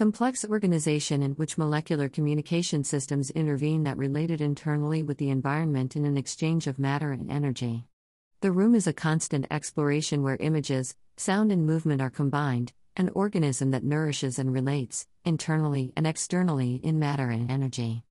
Complex organization in which molecular communication systems intervene that related internally with the environment in an exchange of matter and energy. The room is a constant exploration where images, sound, and movement are combined, an organism that nourishes and relates, internally and externally, in matter and energy.